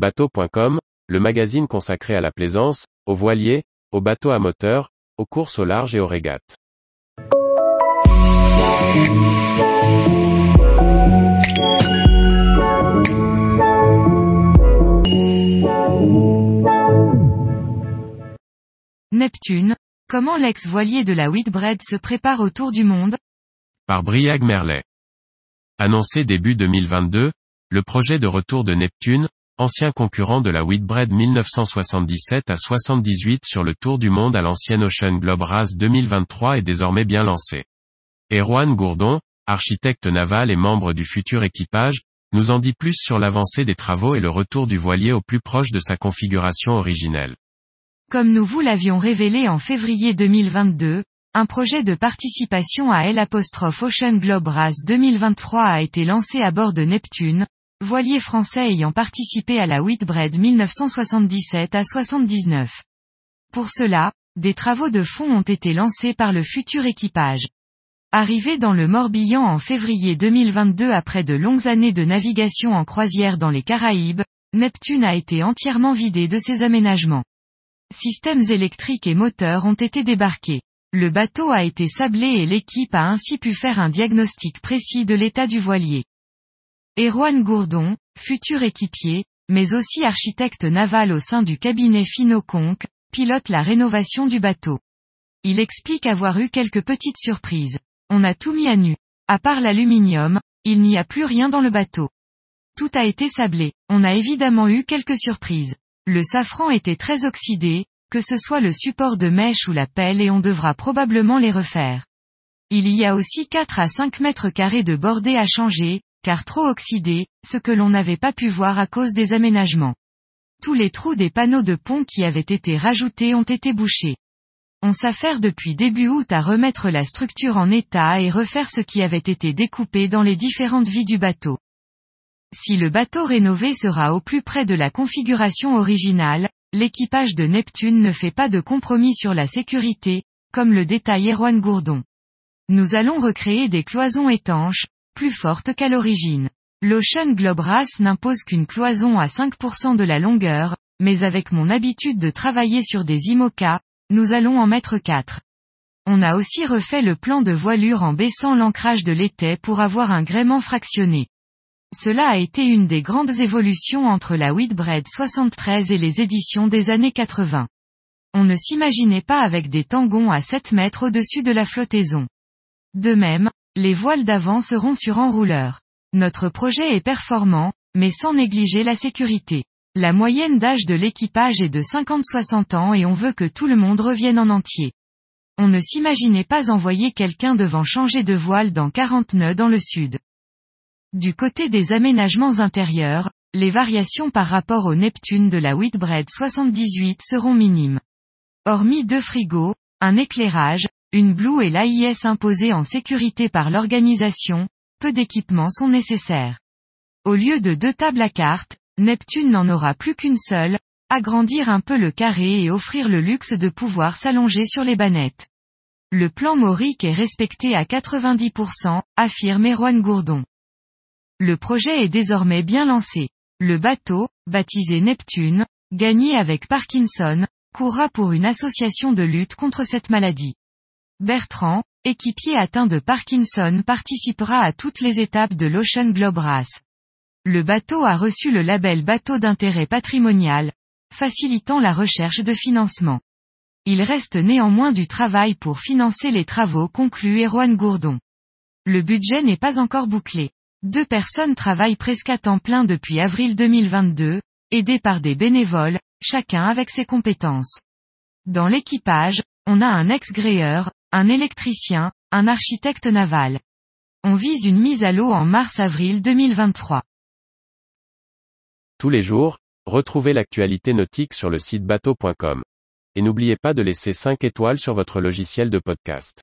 Bateau.com, le magazine consacré à la plaisance, aux voiliers, aux bateaux à moteur, aux courses au large et aux régates. Neptune, comment l'ex-voilier de la Whitbread se prépare au tour du monde? Par Briag Merlet. Annoncé début 2022, le projet de retour de Neptune, ancien concurrent de la Whitbread 1977 à 78 sur le tour du monde à l'ancienne Ocean Globe Race 2023 est désormais bien lancé. Erwan Gourdon, architecte naval et membre du futur équipage, nous en dit plus sur l'avancée des travaux et le retour du voilier au plus proche de sa configuration originelle. Comme nous vous l'avions révélé en février 2022, un projet de participation à L' Ocean Globe Race 2023 a été lancé à bord de Neptune, voilier français ayant participé à la Whitbread 1977 à 79. Pour cela, des travaux de fond ont été lancés par le futur équipage. Arrivé dans le Morbihan en février 2022 après de longues années de navigation en croisière dans les Caraïbes, Neptune a été entièrement vidé de ses aménagements. Systèmes électriques et moteurs ont été débarqués. Le bateau a été sablé et l'équipe a ainsi pu faire un diagnostic précis de l'état du voilier. Erwan Gourdon, futur équipier, mais aussi architecte naval au sein du cabinet Finoconc, pilote la rénovation du bateau. Il explique avoir eu quelques petites surprises. On a tout mis à nu. À part l'aluminium, il n'y a plus rien dans le bateau. Tout a été sablé. On a évidemment eu quelques surprises. Le safran était très oxydé, que ce soit le support de mèche ou la pelle et on devra probablement les refaire. Il y a aussi 4 à 5 mètres carrés de bordée à changer, car trop oxydé, ce que l'on n'avait pas pu voir à cause des aménagements. Tous les trous des panneaux de pont qui avaient été rajoutés ont été bouchés. On s'affaire depuis début août à remettre la structure en état et refaire ce qui avait été découpé dans les différentes vies du bateau. Si le bateau rénové sera au plus près de la configuration originale, l'équipage de Neptune ne fait pas de compromis sur la sécurité, comme le détaille Erwan Gourdon. Nous allons recréer des cloisons étanches, plus fortes qu'à l'origine. L'Ocean Globe n'impose qu'une cloison à 5% de la longueur, mais avec mon habitude de travailler sur des IMOCA, nous allons en mettre 4. On a aussi refait le plan de voilure en baissant l'ancrage de l'étai pour avoir un gréement fractionné. Cela a été une des grandes évolutions entre la Whitbread 73 et les éditions des années 80. On ne s'imaginait pas avec des tangons à 7 mètres au-dessus de la flottaison. De même, les voiles d'avant seront sur enrouleur. Notre projet est performant, mais sans négliger la sécurité. La moyenne d'âge de l'équipage est de 50-60 ans et on veut que tout le monde revienne en entier. On ne s'imaginait pas envoyer quelqu'un devant changer de voile dans 40 nœuds dans le sud. Du côté des aménagements intérieurs, les variations par rapport au Neptune de la Whitbread 78 seront minimes. Hormis deux frigos, un éclairage, une Blue et l'AIS imposée en sécurité par l'organisation, peu d'équipements sont nécessaires. Au lieu de deux tables à cartes, Neptune n'en aura plus qu'une seule, agrandir un peu le carré et offrir le luxe de pouvoir s'allonger sur les bannettes. Le plan Mauric est respecté à 90%, affirme Erwan Gourdon. Le projet est désormais bien lancé. Le bateau, baptisé Neptune, gagné avec Parkinson, courra pour une association de lutte contre cette maladie. Bertrand, équipier atteint de Parkinson participera à toutes les étapes de l'Ocean Globe Race. Le bateau a reçu le label bateau d'intérêt patrimonial, facilitant la recherche de financement. Il reste néanmoins du travail pour financer les travaux conclus Erwan Gourdon. Le budget n'est pas encore bouclé. Deux personnes travaillent presque à temps plein depuis avril 2022, aidées par des bénévoles, chacun avec ses compétences. Dans l'équipage, on a un ex-gréeur, un électricien, un architecte naval. On vise une mise à l'eau en mars-avril 2023. Tous les jours, retrouvez l'actualité nautique sur le site bateau.com. Et n'oubliez pas de laisser 5 étoiles sur votre logiciel de podcast.